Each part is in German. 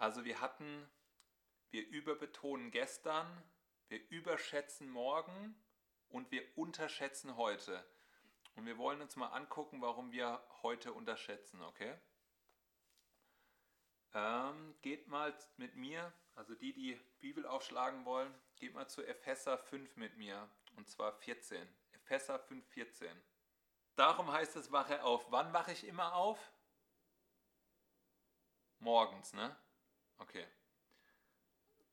Also wir hatten, wir überbetonen gestern, wir überschätzen morgen und wir unterschätzen heute. Und wir wollen uns mal angucken, warum wir heute unterschätzen, okay? Ähm, geht mal mit mir, also die, die Bibel aufschlagen wollen, geht mal zu Epheser 5 mit mir, und zwar 14. Epheser 5, 14. Darum heißt es, wache auf. Wann wache ich immer auf? Morgens, ne? Okay.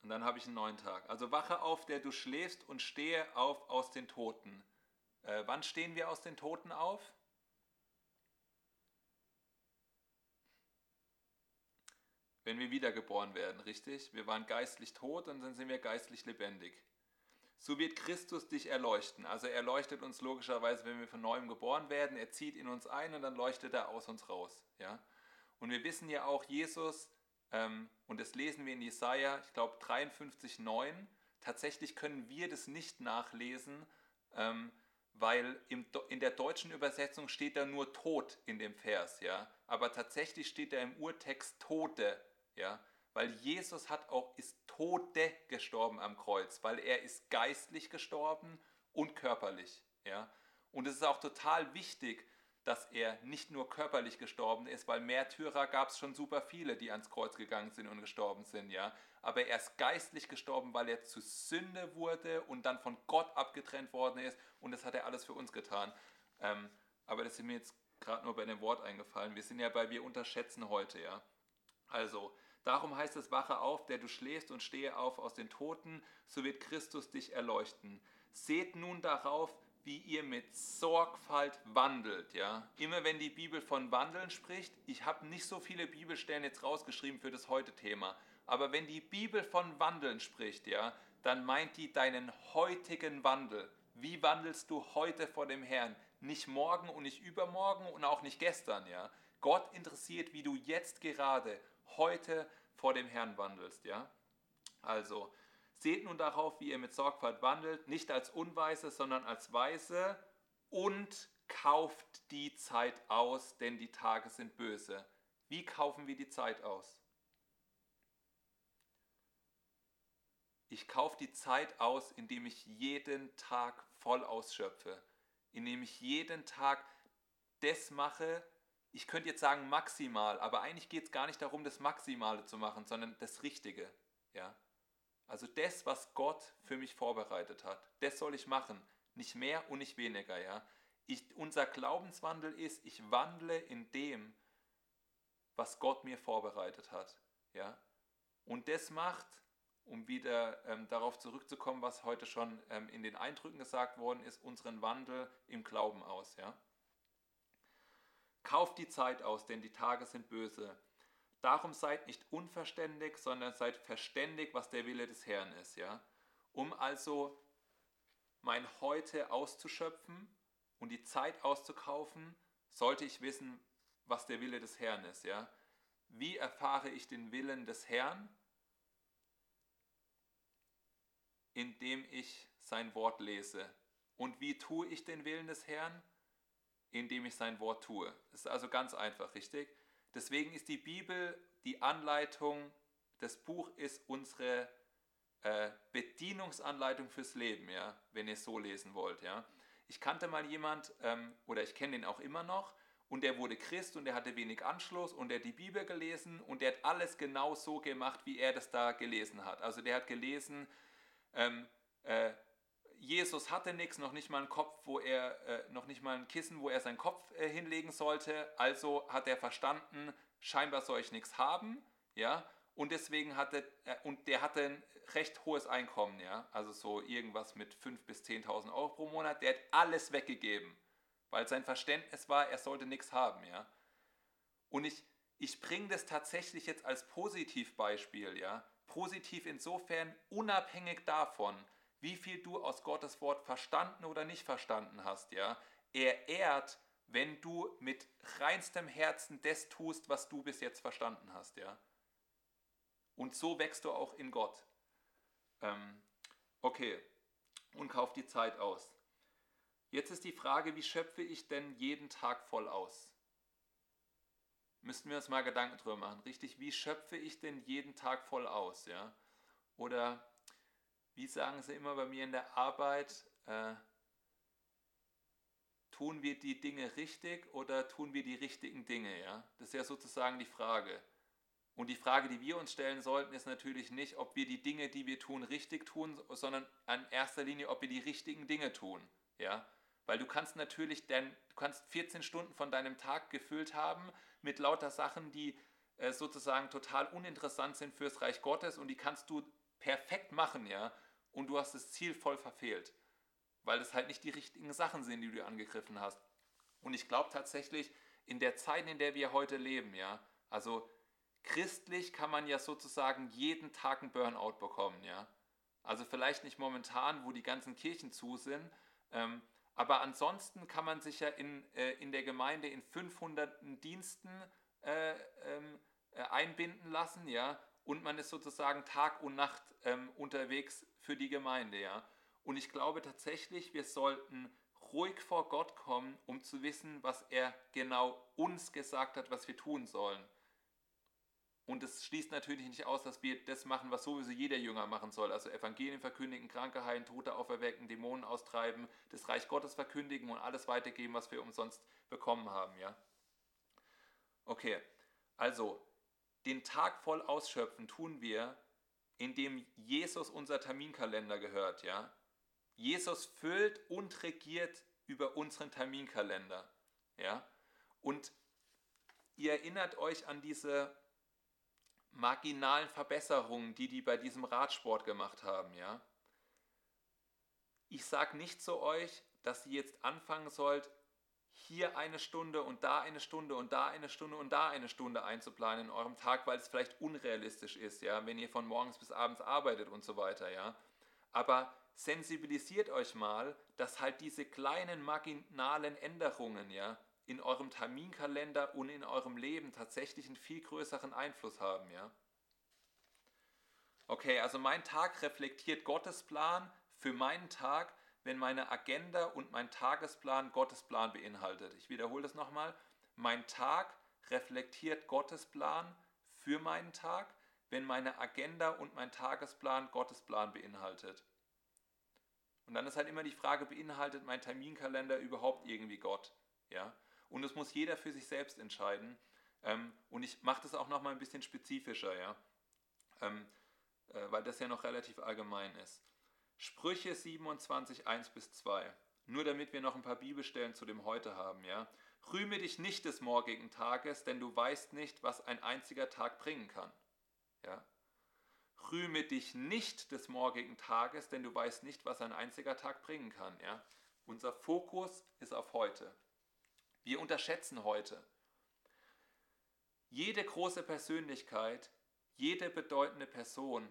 Und dann habe ich einen neuen Tag. Also wache auf, der du schläfst und stehe auf aus den Toten. Äh, wann stehen wir aus den Toten auf? Wenn wir wiedergeboren werden, richtig? Wir waren geistlich tot und dann sind wir geistlich lebendig. So wird Christus dich erleuchten. Also er leuchtet uns logischerweise, wenn wir von neuem geboren werden. Er zieht in uns ein und dann leuchtet er aus uns raus. Ja? Und wir wissen ja auch, Jesus und das lesen wir in Jesaja, ich glaube 53, 9. Tatsächlich können wir das nicht nachlesen, ähm, weil in der deutschen Übersetzung steht da nur Tod in dem Vers, ja. Aber tatsächlich steht da im Urtext Tode, ja. Weil Jesus hat auch, ist Tode gestorben am Kreuz, weil er ist geistlich gestorben und körperlich, ja. Und es ist auch total wichtig, dass er nicht nur körperlich gestorben ist, weil Märtyrer gab es schon super viele, die ans Kreuz gegangen sind und gestorben sind, ja. Aber er ist geistlich gestorben, weil er zu Sünde wurde und dann von Gott abgetrennt worden ist und das hat er alles für uns getan. Ähm, aber das ist mir jetzt gerade nur bei dem Wort eingefallen. Wir sind ja bei wir unterschätzen heute, ja. Also, darum heißt es, wache auf, der du schläfst und stehe auf aus den Toten, so wird Christus dich erleuchten. Seht nun darauf, wie ihr mit Sorgfalt wandelt. Ja? Immer wenn die Bibel von Wandeln spricht, ich habe nicht so viele Bibelstellen jetzt rausgeschrieben für das heute Thema, aber wenn die Bibel von Wandeln spricht, ja, dann meint die deinen heutigen Wandel. Wie wandelst du heute vor dem Herrn? Nicht morgen und nicht übermorgen und auch nicht gestern. Ja? Gott interessiert, wie du jetzt gerade heute vor dem Herrn wandelst. Ja? Also, Seht nun darauf, wie ihr mit Sorgfalt wandelt, nicht als Unweise, sondern als Weise und kauft die Zeit aus, denn die Tage sind böse. Wie kaufen wir die Zeit aus? Ich kaufe die Zeit aus, indem ich jeden Tag voll ausschöpfe, indem ich jeden Tag das mache, ich könnte jetzt sagen maximal, aber eigentlich geht es gar nicht darum, das Maximale zu machen, sondern das Richtige. Ja? Also das, was Gott für mich vorbereitet hat, das soll ich machen. Nicht mehr und nicht weniger. Ja? Ich, unser Glaubenswandel ist, ich wandle in dem, was Gott mir vorbereitet hat. Ja? Und das macht, um wieder ähm, darauf zurückzukommen, was heute schon ähm, in den Eindrücken gesagt worden ist, unseren Wandel im Glauben aus. Ja? Kauft die Zeit aus, denn die Tage sind böse. Darum seid nicht unverständig, sondern seid verständig, was der Wille des Herrn ist, ja. Um also mein Heute auszuschöpfen und die Zeit auszukaufen, sollte ich wissen, was der Wille des Herrn ist, ja. Wie erfahre ich den Willen des Herrn? Indem ich sein Wort lese. Und wie tue ich den Willen des Herrn? Indem ich sein Wort tue. Das ist also ganz einfach, richtig? Deswegen ist die Bibel die Anleitung, das Buch ist unsere äh, Bedienungsanleitung fürs Leben, ja, wenn ihr es so lesen wollt. Ja. Ich kannte mal jemand, ähm, oder ich kenne den auch immer noch, und der wurde Christ und der hatte wenig Anschluss und der hat die Bibel gelesen und der hat alles genau so gemacht, wie er das da gelesen hat. Also der hat gelesen, ähm, äh, Jesus hatte nichts, noch nicht mal einen Kopf, wo er, äh, noch nicht mal ein Kissen, wo er seinen Kopf äh, hinlegen sollte. Also hat er verstanden, scheinbar soll ich nichts haben, ja. Und deswegen hatte, äh, und der hatte ein recht hohes Einkommen, ja. Also so irgendwas mit 5.000 bis 10.000 Euro pro Monat. Der hat alles weggegeben, weil sein Verständnis war, er sollte nichts haben, ja. Und ich, ich bringe das tatsächlich jetzt als Positivbeispiel, ja. Positiv insofern, unabhängig davon, wie viel du aus Gottes Wort verstanden oder nicht verstanden hast, ja. Er ehrt, wenn du mit reinstem Herzen das tust, was du bis jetzt verstanden hast, ja. Und so wächst du auch in Gott. Ähm, okay, und kauf die Zeit aus. Jetzt ist die Frage, wie schöpfe ich denn jeden Tag voll aus? müssten wir uns mal Gedanken drüber machen. Richtig, wie schöpfe ich denn jeden Tag voll aus? Ja? Oder wie sagen sie immer bei mir in der Arbeit, äh, tun wir die Dinge richtig oder tun wir die richtigen Dinge? Ja? Das ist ja sozusagen die Frage. Und die Frage, die wir uns stellen sollten, ist natürlich nicht, ob wir die Dinge, die wir tun, richtig tun, sondern in erster Linie, ob wir die richtigen Dinge tun. Ja? Weil du kannst natürlich, denn, du kannst 14 Stunden von deinem Tag gefüllt haben mit lauter Sachen, die äh, sozusagen total uninteressant sind fürs Reich Gottes und die kannst du perfekt machen, ja, und du hast das Ziel voll verfehlt, weil es halt nicht die richtigen Sachen sind, die du angegriffen hast. Und ich glaube tatsächlich, in der Zeit, in der wir heute leben, ja, also christlich kann man ja sozusagen jeden Tag einen Burnout bekommen, ja. Also vielleicht nicht momentan, wo die ganzen Kirchen zu sind, ähm, aber ansonsten kann man sich ja in, äh, in der Gemeinde in 500 Diensten äh, ähm, äh, einbinden lassen, ja, und man ist sozusagen Tag und Nacht ähm, unterwegs für die Gemeinde, ja. Und ich glaube tatsächlich, wir sollten ruhig vor Gott kommen, um zu wissen, was er genau uns gesagt hat, was wir tun sollen. Und es schließt natürlich nicht aus, dass wir das machen, was sowieso jeder Jünger machen soll. Also Evangelien verkündigen, Kranke heilen, Tote auferwecken, Dämonen austreiben, das Reich Gottes verkündigen und alles weitergeben, was wir umsonst bekommen haben. Ja? Okay, also den Tag voll ausschöpfen tun wir, indem Jesus unser Terminkalender gehört. Ja? Jesus füllt und regiert über unseren Terminkalender. Ja? Und ihr erinnert euch an diese marginalen Verbesserungen, die die bei diesem Radsport gemacht haben, ja. Ich sage nicht zu euch, dass ihr jetzt anfangen sollt, hier eine Stunde und da eine Stunde und da eine Stunde und da eine Stunde einzuplanen in eurem Tag, weil es vielleicht unrealistisch ist, ja, wenn ihr von morgens bis abends arbeitet und so weiter, ja. Aber sensibilisiert euch mal, dass halt diese kleinen marginalen Änderungen, ja, in eurem Terminkalender und in eurem Leben tatsächlich einen viel größeren Einfluss haben, ja? Okay, also mein Tag reflektiert Gottes Plan für meinen Tag, wenn meine Agenda und mein Tagesplan Gottes Plan beinhaltet. Ich wiederhole das nochmal. Mein Tag reflektiert Gottes Plan für meinen Tag, wenn meine Agenda und mein Tagesplan Gottes Plan beinhaltet. Und dann ist halt immer die Frage, beinhaltet mein Terminkalender überhaupt irgendwie Gott? Ja? Und das muss jeder für sich selbst entscheiden. Ähm, und ich mache das auch nochmal ein bisschen spezifischer, ja. Ähm, äh, weil das ja noch relativ allgemein ist. Sprüche 27, 1 bis 2. Nur damit wir noch ein paar Bibelstellen zu dem heute haben, ja. Rühme dich nicht des morgigen Tages, denn du weißt nicht, was ein einziger Tag bringen kann. Ja. Rühme dich nicht des morgigen Tages, denn du weißt nicht, was ein einziger Tag bringen kann. Ja. Unser Fokus ist auf heute. Wir unterschätzen heute. Jede große Persönlichkeit, jede bedeutende Person,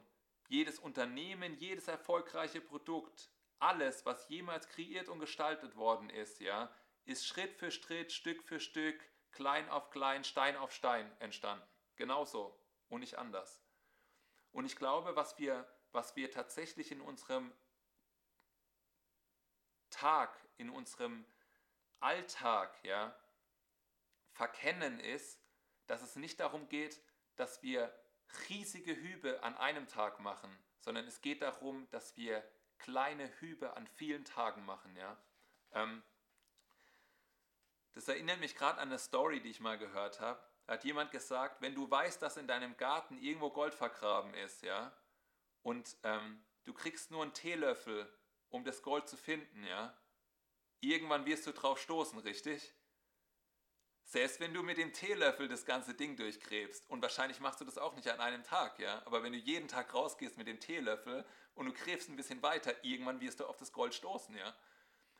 jedes Unternehmen, jedes erfolgreiche Produkt, alles, was jemals kreiert und gestaltet worden ist, ja, ist Schritt für Schritt, Stück für Stück, klein auf klein, Stein auf Stein entstanden. Genauso und nicht anders. Und ich glaube, was wir, was wir tatsächlich in unserem Tag, in unserem Alltag ja, verkennen ist, dass es nicht darum geht, dass wir riesige Hübe an einem Tag machen, sondern es geht darum, dass wir kleine Hübe an vielen Tagen machen. Ja? Ähm, das erinnert mich gerade an eine Story, die ich mal gehört habe. Da hat jemand gesagt, wenn du weißt, dass in deinem Garten irgendwo Gold vergraben ist, ja, und ähm, du kriegst nur einen Teelöffel, um das Gold zu finden, ja, Irgendwann wirst du drauf stoßen, richtig? Selbst wenn du mit dem Teelöffel das ganze Ding durchgräbst, und wahrscheinlich machst du das auch nicht an einem Tag, ja, aber wenn du jeden Tag rausgehst mit dem Teelöffel und du gräbst ein bisschen weiter, irgendwann wirst du auf das Gold stoßen, ja.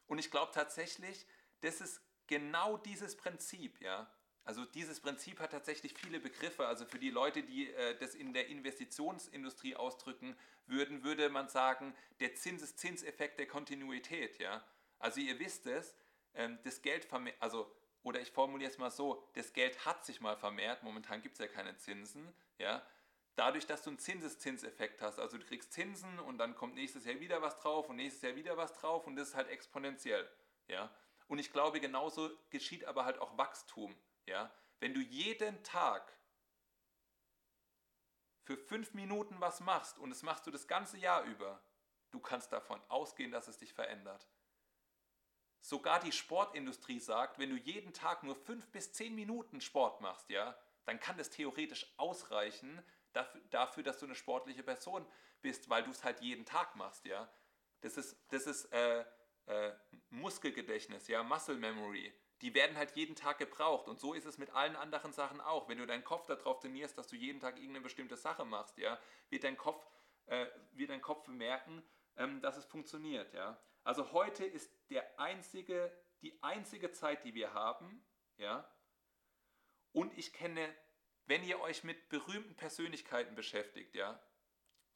Und ich glaube tatsächlich, das ist genau dieses Prinzip, ja. Also dieses Prinzip hat tatsächlich viele Begriffe. Also für die Leute, die äh, das in der Investitionsindustrie ausdrücken würden, würde man sagen, der Zinseszinseffekt der Kontinuität, ja. Also ihr wisst es, ähm, das Geld also oder ich formuliere es mal so, das Geld hat sich mal vermehrt, momentan gibt es ja keine Zinsen, ja, dadurch, dass du einen Zinseszinseffekt hast, also du kriegst Zinsen und dann kommt nächstes Jahr wieder was drauf und nächstes Jahr wieder was drauf und das ist halt exponentiell, ja. Und ich glaube, genauso geschieht aber halt auch Wachstum, ja. wenn du jeden Tag für fünf Minuten was machst und das machst du das ganze Jahr über, du kannst davon ausgehen, dass es dich verändert. Sogar die Sportindustrie sagt, wenn du jeden Tag nur fünf bis zehn Minuten Sport machst, ja, dann kann das theoretisch ausreichen dafür, dafür dass du eine sportliche Person bist, weil du es halt jeden Tag machst, ja. Das ist, das ist äh, äh, Muskelgedächtnis, ja, Muscle Memory. Die werden halt jeden Tag gebraucht und so ist es mit allen anderen Sachen auch. Wenn du deinen Kopf darauf trainierst, dass du jeden Tag irgendeine bestimmte Sache machst, ja, wird dein Kopf, äh, wird dein Kopf bemerken, ähm, dass es funktioniert, ja. Also heute ist der einzige, die einzige Zeit, die wir haben, ja. Und ich kenne, wenn ihr euch mit berühmten Persönlichkeiten beschäftigt, ja,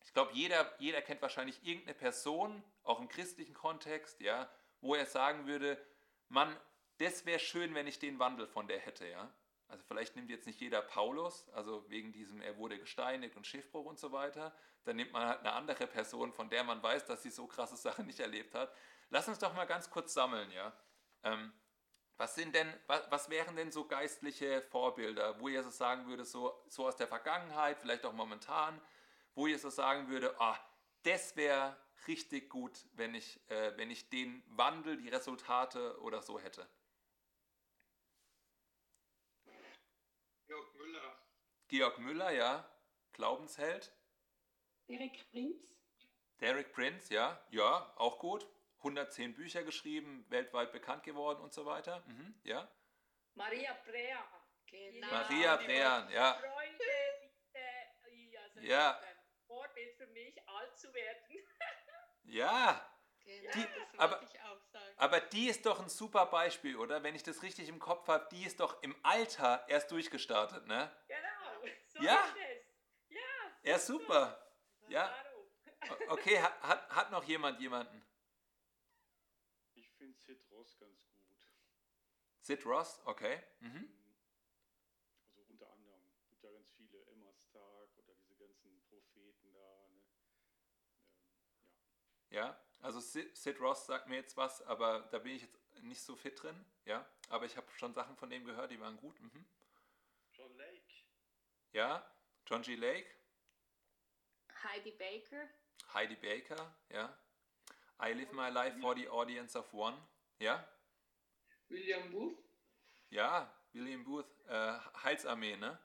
ich glaube, jeder, jeder kennt wahrscheinlich irgendeine Person, auch im christlichen Kontext, ja, wo er sagen würde, Mann, das wäre schön, wenn ich den Wandel von der hätte, ja. Also vielleicht nimmt jetzt nicht jeder Paulus, also wegen diesem, er wurde gesteinigt und Schiffbruch und so weiter. Dann nimmt man halt eine andere Person, von der man weiß, dass sie so krasse Sachen nicht erlebt hat. Lass uns doch mal ganz kurz sammeln, ja. Ähm, was sind denn, was, was, wären denn so geistliche Vorbilder, wo ihr so sagen würde, so, so aus der Vergangenheit, vielleicht auch momentan, wo ihr so sagen würde, ah, das wäre richtig gut, wenn ich, äh, wenn ich den Wandel, die Resultate oder so hätte? Georg Müller. Georg Müller, ja. Glaubensheld. Derek Prinz. Derek Prince, ja. Ja, auch gut. 110 Bücher geschrieben, weltweit bekannt geworden und so weiter. Mhm, ja. Maria Prea. Genau. Maria Brean, ja. Freunde, die, also Ja. ein Vorbild für mich, alt zu werden. Ja, Genau, Die- das aber- ich auch sagen. aber die ist doch ein super Beispiel, oder? Wenn ich das richtig im Kopf habe, die ist doch im Alter erst durchgestartet, ne? Genau, so Ja. Ja, Ja, super. Ja, okay, hat, hat, hat noch jemand jemanden? Ich finde Sid Ross ganz gut. Sid Ross, okay. Mhm. Also unter anderem gibt ja ganz viele, Emma Stark oder diese ganzen Propheten da. Ne? Ähm, ja. Ja, also Sid, Sid Ross sagt mir jetzt was, aber da bin ich jetzt nicht so fit drin. Ja, aber ich habe schon Sachen von dem gehört, die waren gut. Mhm. Ja, John G. Lake, Heidi Baker. Heidi Baker, ja. I live my life for the audience of one. Ja, William Booth? ja, William Booth, äh, Heilsarmee, ne?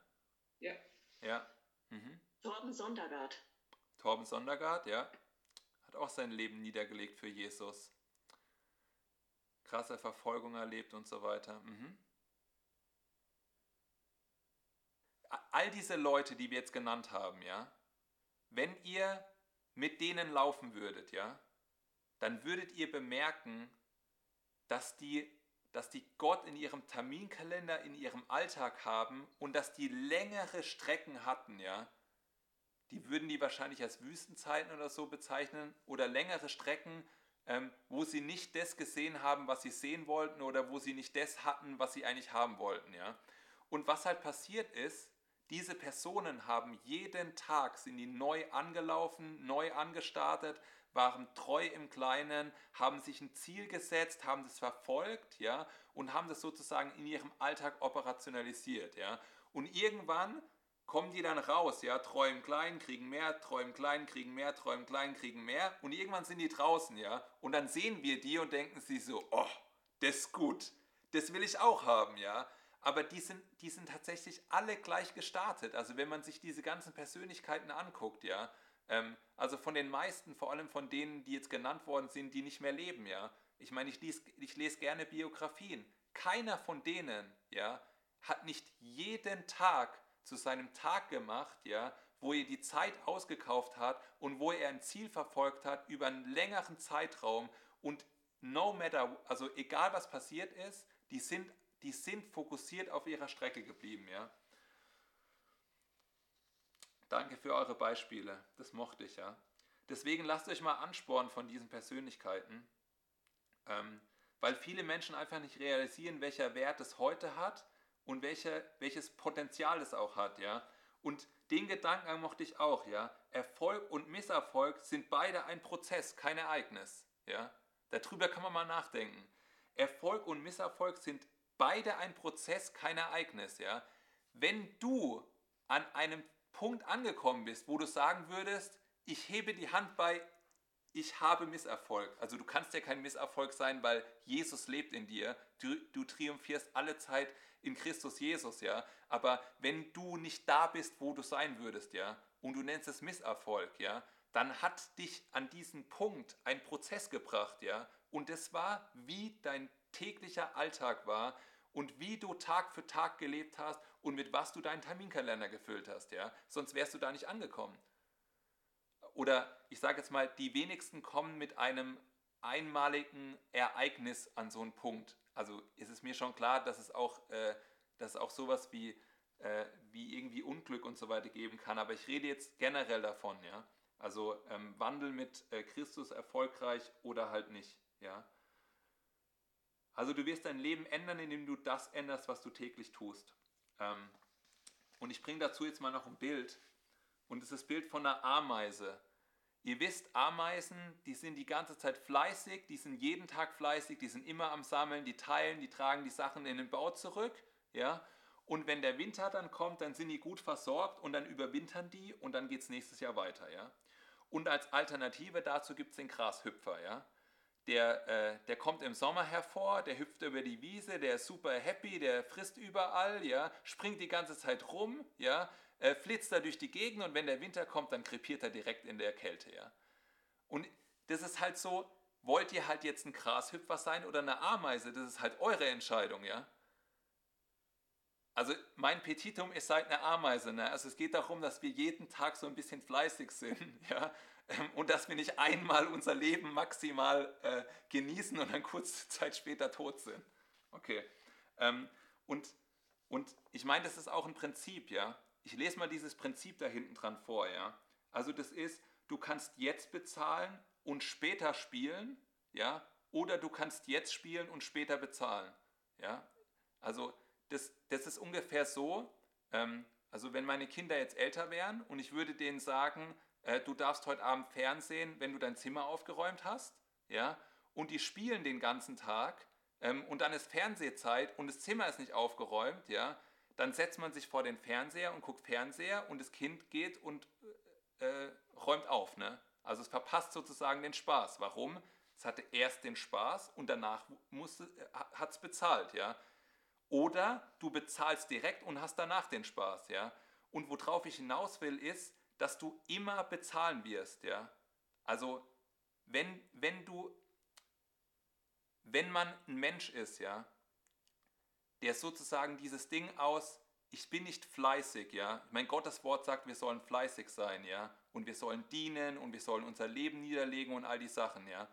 Ja. Ja. Mhm. Torben Sondergaard. Torben Sondergaard, ja. Hat auch sein Leben niedergelegt für Jesus. Krasse Verfolgung erlebt und so weiter. Mhm. A- All diese Leute, die wir jetzt genannt haben, ja, wenn ihr mit denen laufen würdet, ja, dann würdet ihr bemerken, dass die, dass die Gott in ihrem Terminkalender, in ihrem Alltag haben und dass die längere Strecken hatten, ja, die würden die wahrscheinlich als Wüstenzeiten oder so bezeichnen oder längere Strecken, ähm, wo sie nicht das gesehen haben, was sie sehen wollten oder wo sie nicht das hatten, was sie eigentlich haben wollten. Ja? Und was halt passiert ist, diese Personen haben jeden Tag, sind die neu angelaufen, neu angestartet, waren treu im Kleinen, haben sich ein Ziel gesetzt, haben das verfolgt, ja, und haben das sozusagen in ihrem Alltag operationalisiert, ja. Und irgendwann kommen die dann raus, ja, treu im Kleinen, kriegen mehr, treu im Kleinen, kriegen mehr, treu im Kleinen, kriegen mehr, und irgendwann sind die draußen, ja, und dann sehen wir die und denken sie so, oh, das ist gut, das will ich auch haben, ja. Aber die sind, die sind tatsächlich alle gleich gestartet. Also wenn man sich diese ganzen Persönlichkeiten anguckt, ja, ähm, also von den meisten, vor allem von denen, die jetzt genannt worden sind, die nicht mehr leben, ja. Ich meine, ich, lies, ich lese gerne Biografien. Keiner von denen, ja, hat nicht jeden Tag zu seinem Tag gemacht, ja, wo er die Zeit ausgekauft hat und wo er ein Ziel verfolgt hat über einen längeren Zeitraum und no matter, also egal was passiert ist, die sind, die sind fokussiert auf ihrer Strecke geblieben, ja. Danke für eure Beispiele, das mochte ich, ja. Deswegen lasst euch mal anspornen von diesen Persönlichkeiten, ähm, weil viele Menschen einfach nicht realisieren, welcher Wert es heute hat und welche, welches Potenzial es auch hat, ja. Und den Gedanken mochte ich auch, ja. Erfolg und Misserfolg sind beide ein Prozess, kein Ereignis, ja. Darüber kann man mal nachdenken. Erfolg und Misserfolg sind beide ein Prozess, kein Ereignis, ja. Wenn du an einem Punkt angekommen bist, wo du sagen würdest, ich hebe die Hand bei, ich habe Misserfolg. Also du kannst ja kein Misserfolg sein, weil Jesus lebt in dir. Du, du triumphierst alle Zeit in Christus Jesus, ja. Aber wenn du nicht da bist, wo du sein würdest, ja, und du nennst es Misserfolg, ja, dann hat dich an diesen Punkt ein Prozess gebracht, ja. Und es war, wie dein täglicher Alltag war und wie du Tag für Tag gelebt hast und mit was du deinen Terminkalender gefüllt hast, ja. Sonst wärst du da nicht angekommen. Oder ich sage jetzt mal, die wenigsten kommen mit einem einmaligen Ereignis an so einen Punkt. Also ist es mir schon klar, dass es auch, äh, dass es auch sowas wie, äh, wie irgendwie Unglück und so weiter geben kann. Aber ich rede jetzt generell davon, ja. Also ähm, Wandel mit äh, Christus erfolgreich oder halt nicht, ja. Also du wirst dein Leben ändern, indem du das änderst, was du täglich tust. Ähm, und ich bringe dazu jetzt mal noch ein Bild. Und es ist das Bild von einer Ameise. Ihr wisst, Ameisen, die sind die ganze Zeit fleißig, die sind jeden Tag fleißig, die sind immer am Sammeln, die teilen, die tragen die Sachen in den Bau zurück. Ja? Und wenn der Winter dann kommt, dann sind die gut versorgt und dann überwintern die und dann geht es nächstes Jahr weiter. Ja? Und als Alternative dazu gibt es den Grashüpfer. Ja? Der, äh, der kommt im Sommer hervor, der hüpft über die Wiese, der ist super happy, der frisst überall, ja, springt die ganze Zeit rum, ja, äh, flitzt da durch die Gegend und wenn der Winter kommt, dann krepiert er direkt in der Kälte, ja. Und das ist halt so, wollt ihr halt jetzt ein Grashüpfer sein oder eine Ameise, das ist halt eure Entscheidung, ja. Also mein Petitum ist halt eine Ameise, ne? also es geht darum, dass wir jeden Tag so ein bisschen fleißig sind, ja, ähm, und dass wir nicht einmal unser Leben maximal äh, genießen und dann kurze Zeit später tot sind. Okay. Ähm, und, und ich meine, das ist auch ein Prinzip, ja. Ich lese mal dieses Prinzip da hinten dran vor, ja. Also das ist, du kannst jetzt bezahlen und später spielen, ja, oder du kannst jetzt spielen und später bezahlen, ja. Also das, das ist ungefähr so, ähm, also wenn meine Kinder jetzt älter wären und ich würde denen sagen, äh, du darfst heute Abend Fernsehen, wenn du dein Zimmer aufgeräumt hast, ja, und die spielen den ganzen Tag ähm, und dann ist Fernsehzeit und das Zimmer ist nicht aufgeräumt, ja, dann setzt man sich vor den Fernseher und guckt Fernseher und das Kind geht und äh, räumt auf, ne? Also es verpasst sozusagen den Spaß. Warum? Es hatte erst den Spaß und danach hat es bezahlt, ja. Oder du bezahlst direkt und hast danach den Spaß, ja. Und worauf ich hinaus will, ist, dass du immer bezahlen wirst, ja. Also wenn, wenn du, wenn man ein Mensch ist, ja, der sozusagen dieses Ding aus, ich bin nicht fleißig, ja. Mein Gottes Wort sagt, wir sollen fleißig sein, ja. Und wir sollen dienen und wir sollen unser Leben niederlegen und all die Sachen, ja.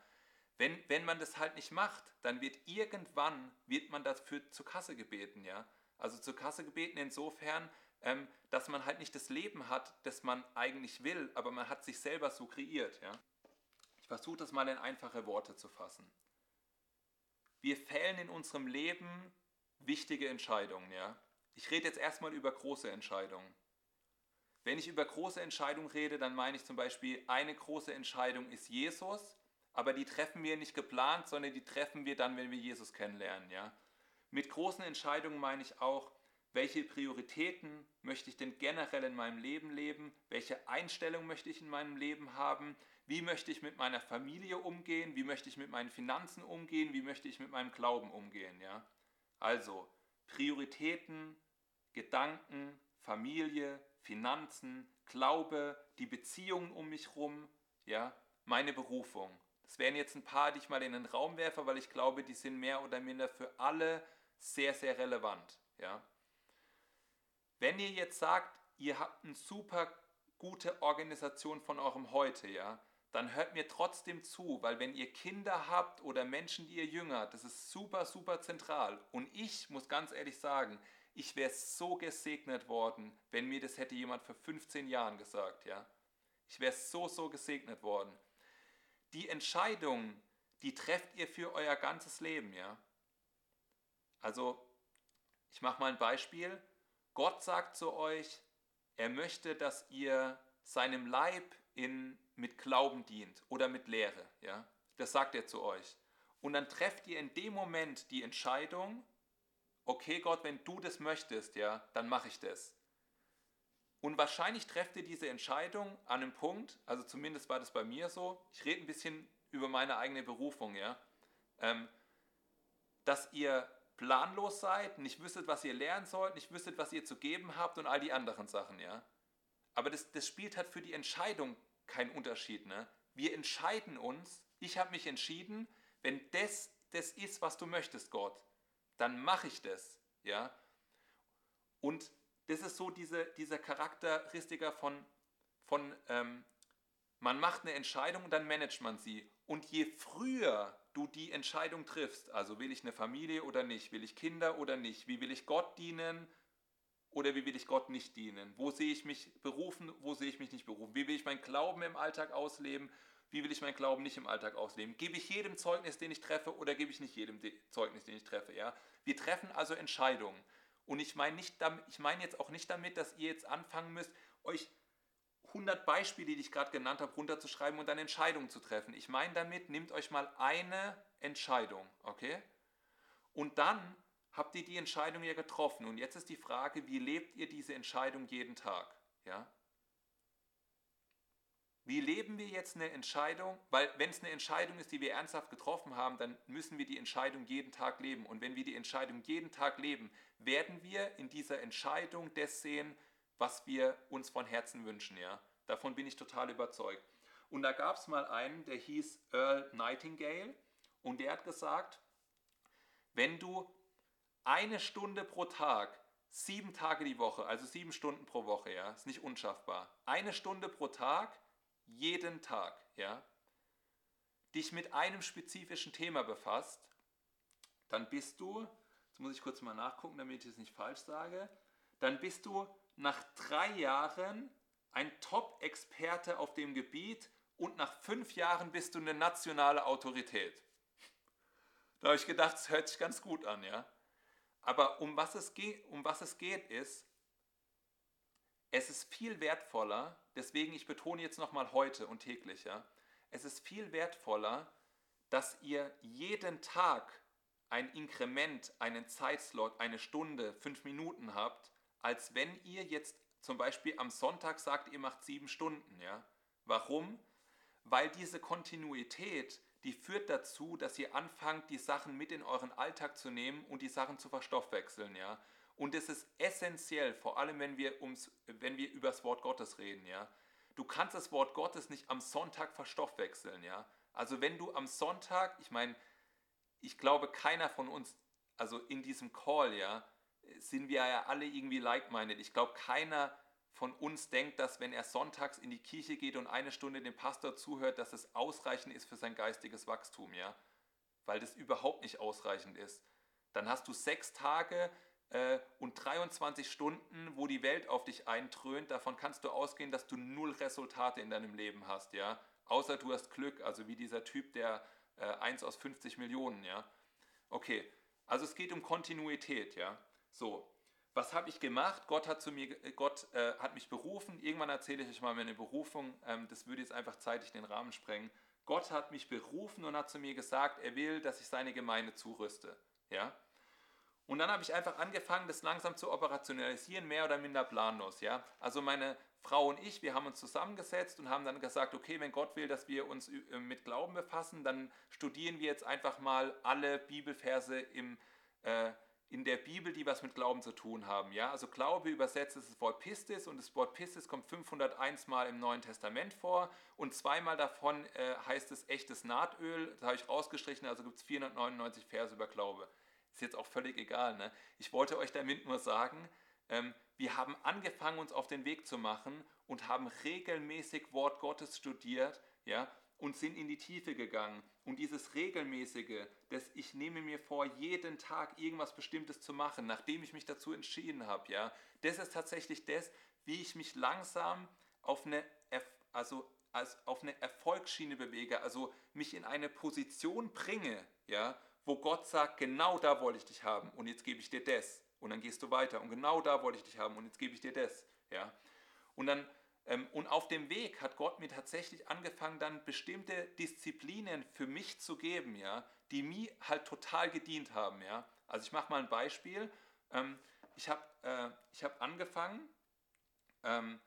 Wenn, wenn man das halt nicht macht, dann wird irgendwann, wird man dafür zur Kasse gebeten, ja. Also zur Kasse gebeten insofern, ähm, dass man halt nicht das Leben hat, das man eigentlich will, aber man hat sich selber so kreiert. Ja? Ich versuche das mal in einfache Worte zu fassen. Wir fällen in unserem Leben wichtige Entscheidungen. Ja? Ich rede jetzt erstmal über große Entscheidungen. Wenn ich über große Entscheidungen rede, dann meine ich zum Beispiel, eine große Entscheidung ist Jesus, aber die treffen wir nicht geplant, sondern die treffen wir dann, wenn wir Jesus kennenlernen. Ja? Mit großen Entscheidungen meine ich auch, welche Prioritäten möchte ich denn generell in meinem Leben leben? Welche Einstellung möchte ich in meinem Leben haben? Wie möchte ich mit meiner Familie umgehen? Wie möchte ich mit meinen Finanzen umgehen? Wie möchte ich mit meinem Glauben umgehen? Ja? Also Prioritäten, Gedanken, Familie, Finanzen, Glaube, die Beziehungen um mich herum, ja, meine Berufung. Das wären jetzt ein paar, die ich mal in den Raum werfe, weil ich glaube, die sind mehr oder minder für alle sehr, sehr relevant. Ja. Wenn ihr jetzt sagt, ihr habt eine super gute Organisation von eurem Heute, ja, dann hört mir trotzdem zu, weil wenn ihr Kinder habt oder Menschen, die ihr jünger, das ist super, super zentral. Und ich muss ganz ehrlich sagen, ich wäre so gesegnet worden, wenn mir das hätte jemand vor 15 Jahren gesagt, ja. Ich wäre so, so gesegnet worden. Die Entscheidung, die trefft ihr für euer ganzes Leben, ja. Also, ich mache mal ein Beispiel. Gott sagt zu euch, er möchte, dass ihr seinem Leib in, mit Glauben dient oder mit Lehre. Ja? Das sagt er zu euch. Und dann trefft ihr in dem Moment die Entscheidung, okay Gott, wenn du das möchtest, ja, dann mache ich das. Und wahrscheinlich trefft ihr diese Entscheidung an einem Punkt, also zumindest war das bei mir so, ich rede ein bisschen über meine eigene Berufung, ja, ähm, dass ihr planlos seid, nicht wüsstet, was ihr lernen sollt, nicht wüsstet, was ihr zu geben habt und all die anderen Sachen, ja. Aber das, das spielt halt für die Entscheidung keinen Unterschied, ne? Wir entscheiden uns, ich habe mich entschieden, wenn das das ist, was du möchtest, Gott, dann mache ich das, ja. Und das ist so diese, dieser Charakteristiker von, von ähm, man macht eine Entscheidung und dann managt man sie. Und je früher du die Entscheidung triffst, also will ich eine Familie oder nicht, will ich Kinder oder nicht, wie will ich Gott dienen oder wie will ich Gott nicht dienen, wo sehe ich mich berufen, wo sehe ich mich nicht berufen, wie will ich meinen Glauben im Alltag ausleben, wie will ich meinen Glauben nicht im Alltag ausleben, gebe ich jedem Zeugnis, den ich treffe oder gebe ich nicht jedem Zeugnis, den ich treffe. Ja? Wir treffen also Entscheidungen. Und ich meine, meine jetzt auch nicht damit, dass ihr jetzt anfangen müsst, euch 100 Beispiele, die ich gerade genannt habe, runterzuschreiben und dann Entscheidungen zu treffen. Ich meine damit, nehmt euch mal eine Entscheidung, okay? Und dann habt ihr die Entscheidung ja getroffen. Und jetzt ist die Frage, wie lebt ihr diese Entscheidung jeden Tag? Ja? Wie leben wir jetzt eine Entscheidung? Weil wenn es eine Entscheidung ist, die wir ernsthaft getroffen haben, dann müssen wir die Entscheidung jeden Tag leben. Und wenn wir die Entscheidung jeden Tag leben, werden wir in dieser Entscheidung das sehen, was wir uns von Herzen wünschen. Ja? Davon bin ich total überzeugt. Und da gab es mal einen, der hieß Earl Nightingale und der hat gesagt, wenn du eine Stunde pro Tag, sieben Tage die Woche, also sieben Stunden pro Woche, ja, ist nicht unschaffbar, eine Stunde pro Tag, jeden Tag, ja, dich mit einem spezifischen Thema befasst, dann bist du, jetzt muss ich kurz mal nachgucken, damit ich es nicht falsch sage, dann bist du nach drei Jahren ein Top-Experte auf dem Gebiet und nach fünf Jahren bist du eine nationale Autorität. Da habe ich gedacht, es hört sich ganz gut an, ja. Aber um was es geht, um was es geht ist, es ist viel wertvoller, deswegen ich betone jetzt nochmal heute und täglich, ja, es ist viel wertvoller, dass ihr jeden Tag ein Inkrement, einen Zeitslot, eine Stunde, fünf Minuten habt, als wenn ihr jetzt zum Beispiel am Sonntag sagt, ihr macht sieben Stunden. Ja? Warum? Weil diese Kontinuität, die führt dazu, dass ihr anfangt, die Sachen mit in euren Alltag zu nehmen und die Sachen zu verstoffwechseln. Ja? Und es ist essentiell, vor allem wenn wir, ums, wenn wir über das Wort Gottes reden. Ja? Du kannst das Wort Gottes nicht am Sonntag verstoffwechseln. Ja? Also wenn du am Sonntag, ich meine, ich glaube, keiner von uns, also in diesem Call, ja, sind wir ja alle irgendwie like-minded. Ich glaube, keiner von uns denkt, dass wenn er sonntags in die Kirche geht und eine Stunde dem Pastor zuhört, dass es ausreichend ist für sein geistiges Wachstum, ja? Weil das überhaupt nicht ausreichend ist. Dann hast du sechs Tage äh, und 23 Stunden, wo die Welt auf dich eintrönt. Davon kannst du ausgehen, dass du null Resultate in deinem Leben hast, ja? Außer du hast Glück, also wie dieser Typ, der äh, 1 aus 50 Millionen, ja? Okay, also es geht um Kontinuität, ja? So, was habe ich gemacht? Gott hat, zu mir, Gott, äh, hat mich berufen. Irgendwann erzähle ich euch mal meine Berufung. Ähm, das würde jetzt einfach zeitlich den Rahmen sprengen. Gott hat mich berufen und hat zu mir gesagt, er will, dass ich seine Gemeinde zurüste. Ja? Und dann habe ich einfach angefangen, das langsam zu operationalisieren, mehr oder minder planlos. Ja? Also meine Frau und ich, wir haben uns zusammengesetzt und haben dann gesagt, okay, wenn Gott will, dass wir uns äh, mit Glauben befassen, dann studieren wir jetzt einfach mal alle Bibelverse im äh, in der Bibel, die was mit Glauben zu tun haben. Ja? Also Glaube übersetzt ist das Wort Pistis und das Wort Pistis kommt 501 Mal im Neuen Testament vor und zweimal davon äh, heißt es echtes Nahtöl. Das habe ich rausgestrichen, also gibt es 499 Verse über Glaube. Ist jetzt auch völlig egal. Ne? Ich wollte euch damit nur sagen, ähm, wir haben angefangen, uns auf den Weg zu machen und haben regelmäßig Wort Gottes studiert, ja, und sind in die Tiefe gegangen. Und dieses regelmäßige, dass ich nehme mir vor, jeden Tag irgendwas Bestimmtes zu machen, nachdem ich mich dazu entschieden habe, ja, das ist tatsächlich das, wie ich mich langsam auf eine, also als auf eine Erfolgsschiene bewege, also mich in eine Position bringe, ja, wo Gott sagt, genau da wollte ich dich haben und jetzt gebe ich dir das und dann gehst du weiter und genau da wollte ich dich haben und jetzt gebe ich dir das, ja. Und dann ähm, und auf dem Weg hat Gott mir tatsächlich angefangen, dann bestimmte Disziplinen für mich zu geben, ja, die mir halt total gedient haben, ja. Also ich mache mal ein Beispiel. Ähm, ich habe äh, hab angefangen, ähm,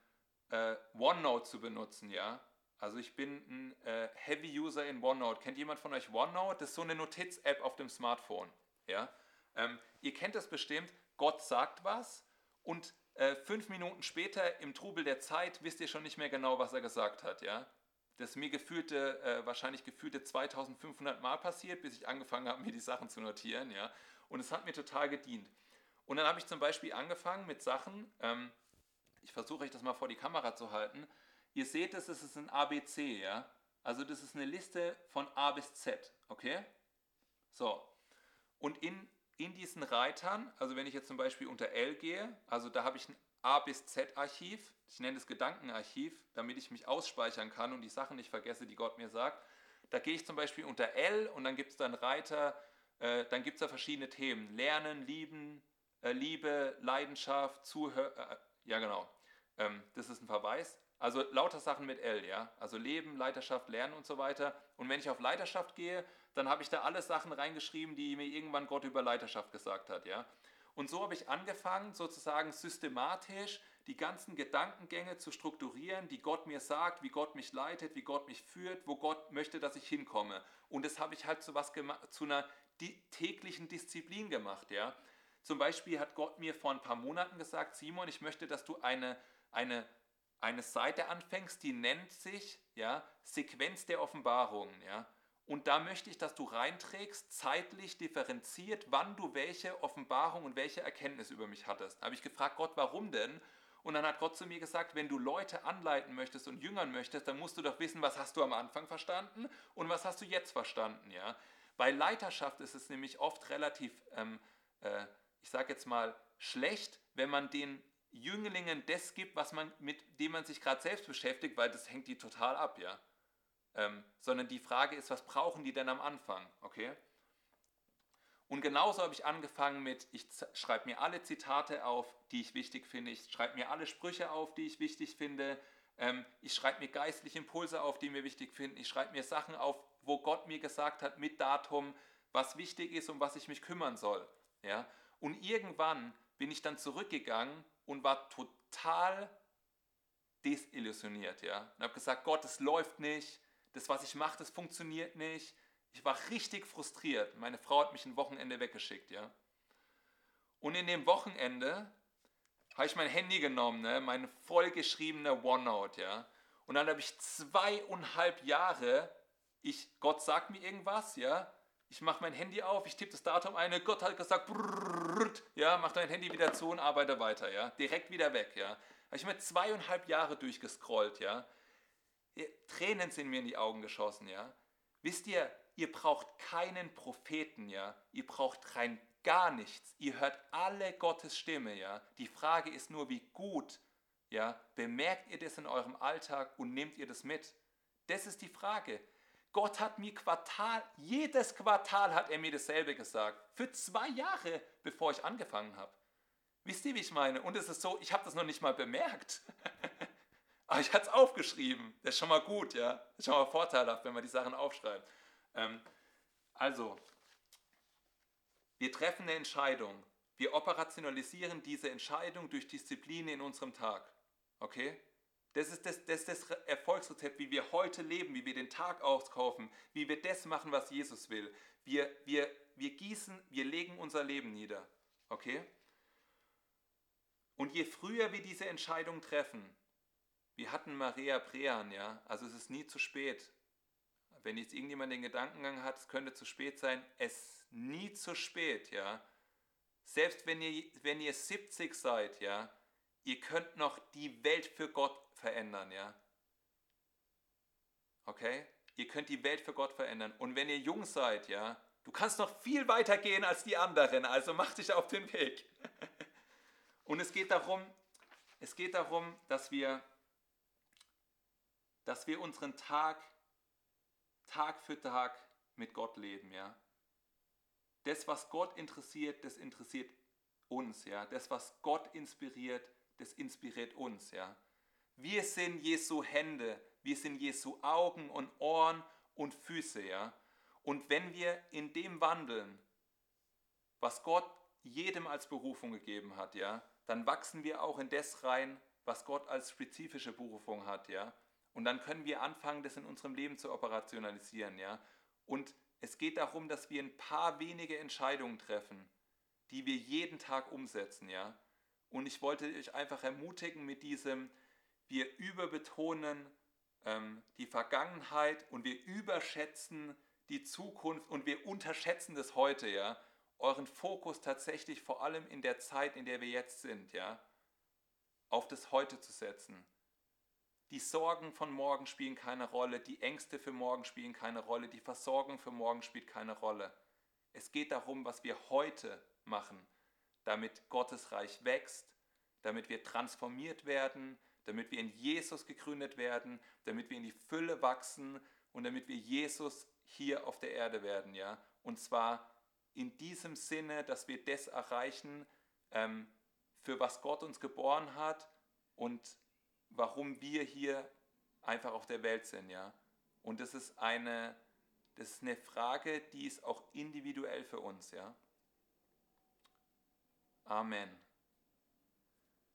äh, OneNote zu benutzen, ja. Also ich bin ein äh, Heavy User in OneNote. Kennt jemand von euch OneNote? Das ist so eine Notiz-App auf dem Smartphone. Ja? Ähm, ihr kennt das bestimmt. Gott sagt was und äh, fünf Minuten später im Trubel der Zeit wisst ihr schon nicht mehr genau, was er gesagt hat. Ja? Das mir gefühlte, äh, wahrscheinlich gefühlte 2500 Mal passiert, bis ich angefangen habe, mir die Sachen zu notieren. Ja? Und es hat mir total gedient. Und dann habe ich zum Beispiel angefangen mit Sachen, ähm, ich versuche euch das mal vor die Kamera zu halten. Ihr seht es ist ein ABC, ja. Also das ist eine Liste von A bis Z, okay? So. Und in, in diesen Reitern, also wenn ich jetzt zum Beispiel unter L gehe, also da habe ich ein A bis Z Archiv, ich nenne es Gedankenarchiv, damit ich mich ausspeichern kann und die Sachen nicht vergesse, die Gott mir sagt. Da gehe ich zum Beispiel unter L und dann gibt es dann Reiter, äh, dann gibt es da verschiedene Themen. Lernen, lieben, äh, Liebe, Leidenschaft, Zuhören, äh, ja genau, ähm, das ist ein Verweis. Also lauter Sachen mit L, ja. Also Leben, Leiterschaft, Lernen und so weiter. Und wenn ich auf Leiterschaft gehe, dann habe ich da alle Sachen reingeschrieben, die mir irgendwann Gott über Leiterschaft gesagt hat, ja. Und so habe ich angefangen, sozusagen systematisch die ganzen Gedankengänge zu strukturieren, die Gott mir sagt, wie Gott mich leitet, wie Gott mich führt, wo Gott möchte, dass ich hinkomme. Und das habe ich halt zu was zu einer täglichen Disziplin gemacht, ja. Zum Beispiel hat Gott mir vor ein paar Monaten gesagt, Simon, ich möchte, dass du eine, eine eine Seite anfängst, die nennt sich ja, Sequenz der Offenbarungen. Ja. Und da möchte ich, dass du reinträgst, zeitlich differenziert, wann du welche Offenbarung und welche Erkenntnis über mich hattest. Da habe ich gefragt, Gott, warum denn? Und dann hat Gott zu mir gesagt, wenn du Leute anleiten möchtest und jüngern möchtest, dann musst du doch wissen, was hast du am Anfang verstanden und was hast du jetzt verstanden. Ja? Bei Leiterschaft ist es nämlich oft relativ, ähm, äh, ich sage jetzt mal, schlecht, wenn man den Jünglingen das gibt, was man, mit dem man sich gerade selbst beschäftigt, weil das hängt die total ab, ja. Ähm, sondern die Frage ist, was brauchen die denn am Anfang, okay? Und genauso habe ich angefangen mit, ich schreibe mir alle Zitate auf, die ich wichtig finde, ich schreibe mir alle Sprüche auf, die ich wichtig finde, ähm, ich schreibe mir geistliche Impulse auf, die mir wichtig finden, ich schreibe mir Sachen auf, wo Gott mir gesagt hat, mit Datum, was wichtig ist, um was ich mich kümmern soll. Ja? Und irgendwann bin ich dann zurückgegangen und war total desillusioniert, ja. Und habe gesagt, Gott, es läuft nicht, das, was ich mache, das funktioniert nicht. Ich war richtig frustriert. Meine Frau hat mich ein Wochenende weggeschickt, ja. Und in dem Wochenende habe ich mein Handy genommen, ne, meine vollgeschriebene OneNote, ja. Und dann habe ich zweieinhalb Jahre, ich, Gott sagt mir irgendwas, ja, ich mache mein Handy auf, ich tippe das Datum ein, Gott hat gesagt, brrr, ja, mach dein Handy wieder zu und arbeite weiter, ja, direkt wieder weg, ja. Habe ich mir zweieinhalb Jahre durchgescrollt, ja. Tränen sind mir in die Augen geschossen, ja. Wisst ihr, ihr braucht keinen Propheten, ja. Ihr braucht rein gar nichts. Ihr hört alle Gottes Stimme, ja. Die Frage ist nur, wie gut, ja, bemerkt ihr das in eurem Alltag und nehmt ihr das mit? Das ist die Frage. Gott hat mir Quartal, jedes Quartal hat er mir dasselbe gesagt. Für zwei Jahre, bevor ich angefangen habe. Wisst ihr, wie ich meine? Und es ist so, ich habe das noch nicht mal bemerkt. Aber ich hatte es aufgeschrieben. Das ist schon mal gut, ja. Das ist schon mal vorteilhaft, wenn man die Sachen aufschreibt. Ähm, also, wir treffen eine Entscheidung. Wir operationalisieren diese Entscheidung durch Disziplin in unserem Tag. Okay? Das ist das, das das Erfolgsrezept, wie wir heute leben, wie wir den Tag auskaufen, wie wir das machen, was Jesus will. Wir, wir, wir gießen, wir legen unser Leben nieder. Okay? Und je früher wir diese Entscheidung treffen, wir hatten Maria Prean, ja, also es ist nie zu spät. Wenn jetzt irgendjemand den Gedankengang hat, es könnte zu spät sein, es ist nie zu spät, ja. Selbst wenn ihr, wenn ihr 70 seid, ja, ihr könnt noch die Welt für Gott verändern, ja? Okay? Ihr könnt die Welt für Gott verändern. Und wenn ihr jung seid, ja, du kannst noch viel weiter gehen als die anderen, also mach dich auf den Weg. Und es geht darum, es geht darum, dass wir, dass wir unseren Tag, Tag für Tag mit Gott leben, ja. Das, was Gott interessiert, das interessiert uns, ja. Das, was Gott inspiriert, das inspiriert uns, ja. Wir sind Jesu Hände, wir sind Jesu Augen und Ohren und Füße, ja. Und wenn wir in dem wandeln, was Gott jedem als Berufung gegeben hat, ja, dann wachsen wir auch in das rein, was Gott als spezifische Berufung hat, ja. Und dann können wir anfangen, das in unserem Leben zu operationalisieren, ja. Und es geht darum, dass wir ein paar wenige Entscheidungen treffen, die wir jeden Tag umsetzen, ja. Und ich wollte euch einfach ermutigen mit diesem, wir überbetonen ähm, die Vergangenheit und wir überschätzen die Zukunft und wir unterschätzen das heute, ja. Euren Fokus tatsächlich vor allem in der Zeit, in der wir jetzt sind, ja, auf das Heute zu setzen. Die Sorgen von morgen spielen keine Rolle, die Ängste für morgen spielen keine Rolle, die Versorgung für morgen spielt keine Rolle. Es geht darum, was wir heute machen, damit Gottes Reich wächst, damit wir transformiert werden, damit wir in Jesus gegründet werden, damit wir in die Fülle wachsen und damit wir Jesus hier auf der Erde werden, ja. Und zwar in diesem Sinne, dass wir das erreichen, ähm, für was Gott uns geboren hat und warum wir hier einfach auf der Welt sind, ja. Und das ist eine, das ist eine Frage, die ist auch individuell für uns, ja. Amen.